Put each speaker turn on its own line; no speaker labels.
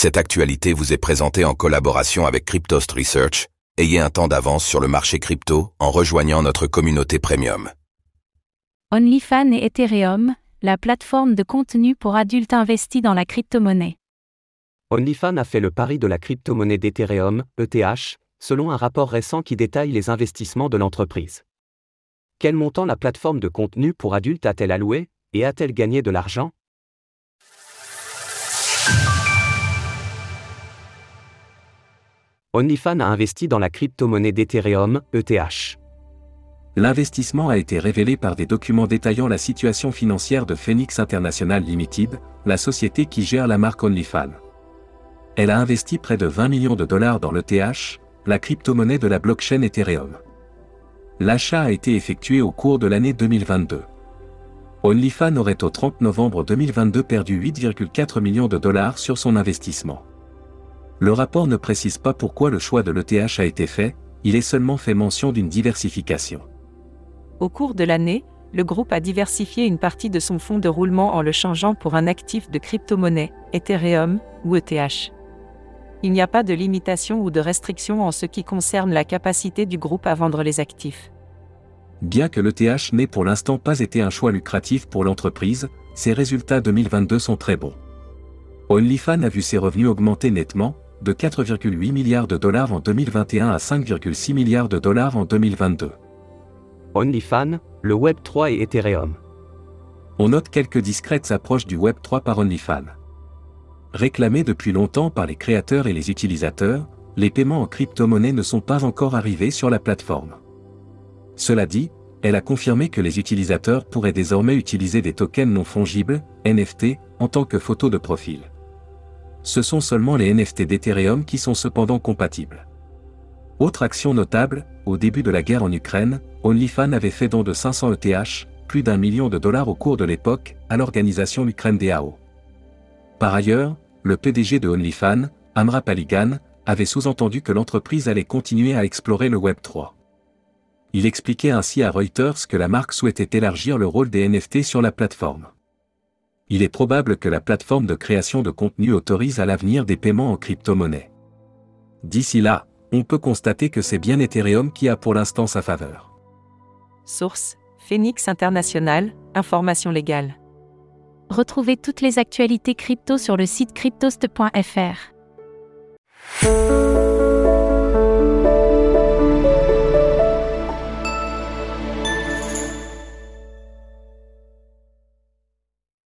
Cette actualité vous est présentée en collaboration avec Cryptost Research. Ayez un temps d'avance sur le marché crypto en rejoignant notre communauté premium.
OnlyFans et Ethereum, la plateforme de contenu pour adultes investis dans la crypto-monnaie.
OnlyFans a fait le pari de la crypto-monnaie d'Ethereum, ETH, selon un rapport récent qui détaille les investissements de l'entreprise. Quel montant la plateforme de contenu pour adultes a-t-elle alloué, et a-t-elle gagné de l'argent? OnlyFans a investi dans la crypto-monnaie d'Ethereum, ETH.
L'investissement a été révélé par des documents détaillant la situation financière de Phoenix International Limited, la société qui gère la marque OnlyFans. Elle a investi près de 20 millions de dollars dans l'ETH, la crypto-monnaie de la blockchain Ethereum. L'achat a été effectué au cours de l'année 2022. OnlyFans aurait au 30 novembre 2022 perdu 8,4 millions de dollars sur son investissement. Le rapport ne précise pas pourquoi le choix de l'ETH a été fait, il est seulement fait mention d'une diversification.
Au cours de l'année, le groupe a diversifié une partie de son fonds de roulement en le changeant pour un actif de crypto-monnaie, Ethereum ou ETH. Il n'y a pas de limitation ou de restriction en ce qui concerne la capacité du groupe à vendre les actifs.
Bien que l'ETH n'ait pour l'instant pas été un choix lucratif pour l'entreprise, ses résultats 2022 sont très bons. OnlyFans a vu ses revenus augmenter nettement, de 4,8 milliards de dollars en 2021 à 5,6 milliards de dollars en 2022.
OnlyFans, le Web3 et Ethereum.
On note quelques discrètes approches du Web3 par OnlyFans. Réclamées depuis longtemps par les créateurs et les utilisateurs, les paiements en crypto-monnaie ne sont pas encore arrivés sur la plateforme. Cela dit, elle a confirmé que les utilisateurs pourraient désormais utiliser des tokens non fongibles, NFT, en tant que photo de profil ce sont seulement les NFT d'Ethereum qui sont cependant compatibles. Autre action notable, au début de la guerre en Ukraine, OnlyFans avait fait don de 500 ETH, plus d'un million de dollars au cours de l'époque, à l'organisation Ukraine DAO. Par ailleurs, le PDG de OnlyFans, Amra Paligan, avait sous-entendu que l'entreprise allait continuer à explorer le Web3. Il expliquait ainsi à Reuters que la marque souhaitait élargir le rôle des NFT sur la plateforme il est probable que la plateforme de création de contenu autorise à l'avenir des paiements en crypto-monnaie. D'ici là, on peut constater que c'est bien Ethereum qui a pour l'instant sa faveur.
Source Phoenix International, information légale.
Retrouvez toutes les actualités crypto sur le site cryptost.fr.